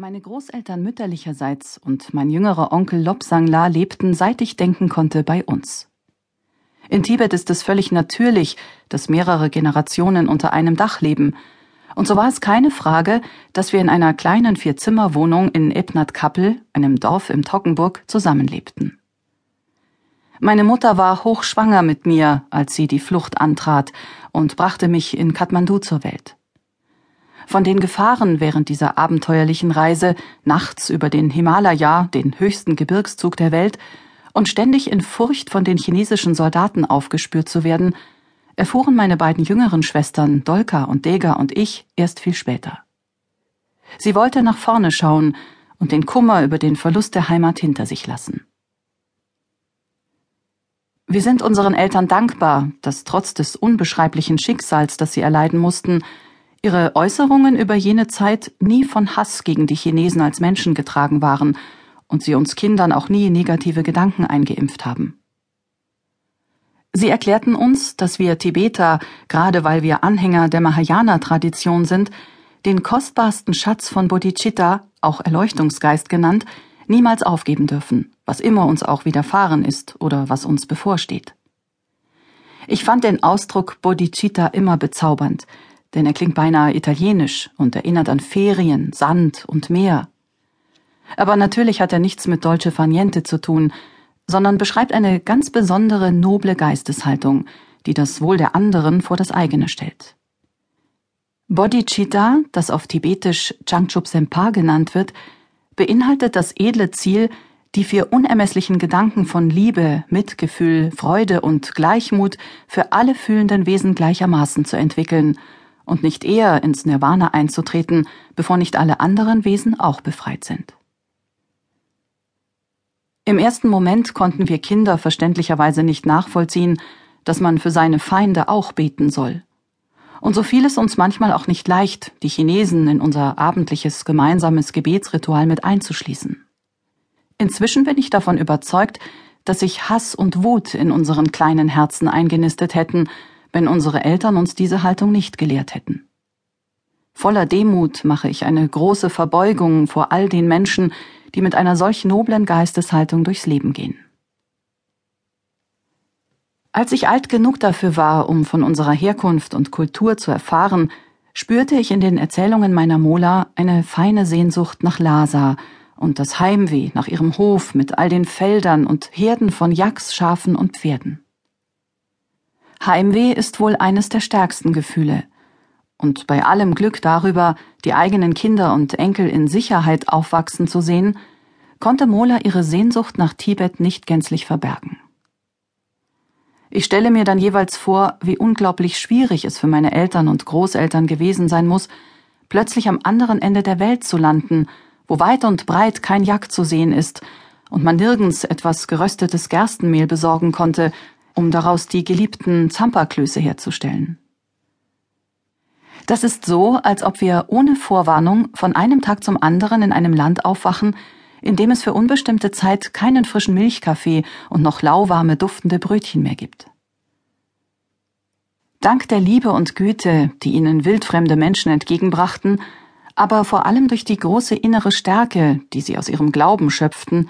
Meine Großeltern mütterlicherseits und mein jüngerer Onkel Lobsangla lebten, seit ich denken konnte, bei uns. In Tibet ist es völlig natürlich, dass mehrere Generationen unter einem Dach leben, und so war es keine Frage, dass wir in einer kleinen Vierzimmerwohnung in Ebnat Kappel, einem Dorf im Toggenburg, zusammenlebten. Meine Mutter war hochschwanger mit mir, als sie die Flucht antrat und brachte mich in Kathmandu zur Welt. Von den Gefahren während dieser abenteuerlichen Reise, nachts über den Himalaya, den höchsten Gebirgszug der Welt, und ständig in Furcht von den chinesischen Soldaten aufgespürt zu werden, erfuhren meine beiden jüngeren Schwestern Dolka und Dega und ich erst viel später. Sie wollte nach vorne schauen und den Kummer über den Verlust der Heimat hinter sich lassen. Wir sind unseren Eltern dankbar, dass trotz des unbeschreiblichen Schicksals, das sie erleiden mussten, Ihre Äußerungen über jene Zeit nie von Hass gegen die Chinesen als Menschen getragen waren und sie uns Kindern auch nie negative Gedanken eingeimpft haben. Sie erklärten uns, dass wir Tibeter, gerade weil wir Anhänger der Mahayana-Tradition sind, den kostbarsten Schatz von Bodhicitta, auch Erleuchtungsgeist genannt, niemals aufgeben dürfen, was immer uns auch widerfahren ist oder was uns bevorsteht. Ich fand den Ausdruck Bodhicitta immer bezaubernd, denn er klingt beinahe italienisch und erinnert an Ferien, Sand und Meer. Aber natürlich hat er nichts mit Dolce Faniente zu tun, sondern beschreibt eine ganz besondere noble Geisteshaltung, die das Wohl der anderen vor das eigene stellt. Bodhicitta, das auf Tibetisch Changchup Sempa genannt wird, beinhaltet das edle Ziel, die vier unermesslichen Gedanken von Liebe, Mitgefühl, Freude und Gleichmut für alle fühlenden Wesen gleichermaßen zu entwickeln und nicht eher ins Nirvana einzutreten, bevor nicht alle anderen Wesen auch befreit sind. Im ersten Moment konnten wir Kinder verständlicherweise nicht nachvollziehen, dass man für seine Feinde auch beten soll. Und so fiel es uns manchmal auch nicht leicht, die Chinesen in unser abendliches gemeinsames Gebetsritual mit einzuschließen. Inzwischen bin ich davon überzeugt, dass sich Hass und Wut in unseren kleinen Herzen eingenistet hätten, wenn unsere Eltern uns diese Haltung nicht gelehrt hätten. Voller Demut mache ich eine große Verbeugung vor all den Menschen, die mit einer solch noblen Geisteshaltung durchs Leben gehen. Als ich alt genug dafür war, um von unserer Herkunft und Kultur zu erfahren, spürte ich in den Erzählungen meiner Mola eine feine Sehnsucht nach Lhasa und das Heimweh nach ihrem Hof mit all den Feldern und Herden von Yaks, Schafen und Pferden. Heimweh ist wohl eines der stärksten Gefühle. Und bei allem Glück darüber, die eigenen Kinder und Enkel in Sicherheit aufwachsen zu sehen, konnte Mola ihre Sehnsucht nach Tibet nicht gänzlich verbergen. Ich stelle mir dann jeweils vor, wie unglaublich schwierig es für meine Eltern und Großeltern gewesen sein muss, plötzlich am anderen Ende der Welt zu landen, wo weit und breit kein Jack zu sehen ist und man nirgends etwas geröstetes Gerstenmehl besorgen konnte, um daraus die geliebten Zampaklöße herzustellen. Das ist so, als ob wir ohne Vorwarnung von einem Tag zum anderen in einem Land aufwachen, in dem es für unbestimmte Zeit keinen frischen Milchkaffee und noch lauwarme duftende Brötchen mehr gibt. Dank der Liebe und Güte, die ihnen wildfremde Menschen entgegenbrachten, aber vor allem durch die große innere Stärke, die sie aus ihrem Glauben schöpften,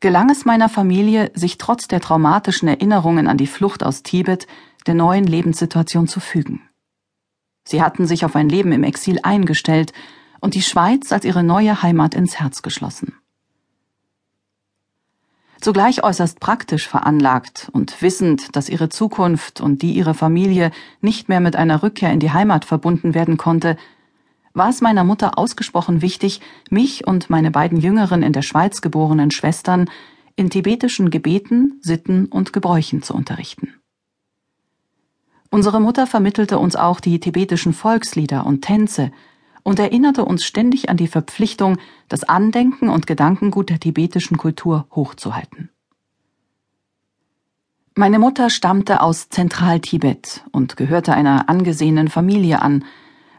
gelang es meiner Familie, sich trotz der traumatischen Erinnerungen an die Flucht aus Tibet der neuen Lebenssituation zu fügen. Sie hatten sich auf ein Leben im Exil eingestellt und die Schweiz als ihre neue Heimat ins Herz geschlossen. Zugleich äußerst praktisch veranlagt und wissend, dass ihre Zukunft und die ihrer Familie nicht mehr mit einer Rückkehr in die Heimat verbunden werden konnte, war es meiner Mutter ausgesprochen wichtig, mich und meine beiden jüngeren in der Schweiz geborenen Schwestern in tibetischen Gebeten, Sitten und Gebräuchen zu unterrichten. Unsere Mutter vermittelte uns auch die tibetischen Volkslieder und Tänze und erinnerte uns ständig an die Verpflichtung, das Andenken und Gedankengut der tibetischen Kultur hochzuhalten. Meine Mutter stammte aus Zentraltibet und gehörte einer angesehenen Familie an,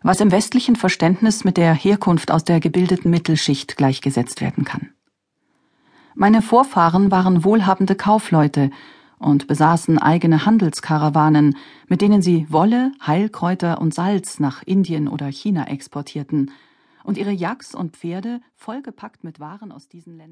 was im westlichen Verständnis mit der Herkunft aus der gebildeten Mittelschicht gleichgesetzt werden kann. Meine Vorfahren waren wohlhabende Kaufleute und besaßen eigene Handelskarawanen, mit denen sie Wolle, Heilkräuter und Salz nach Indien oder China exportierten und ihre Yaks und Pferde, vollgepackt mit Waren aus diesen Ländern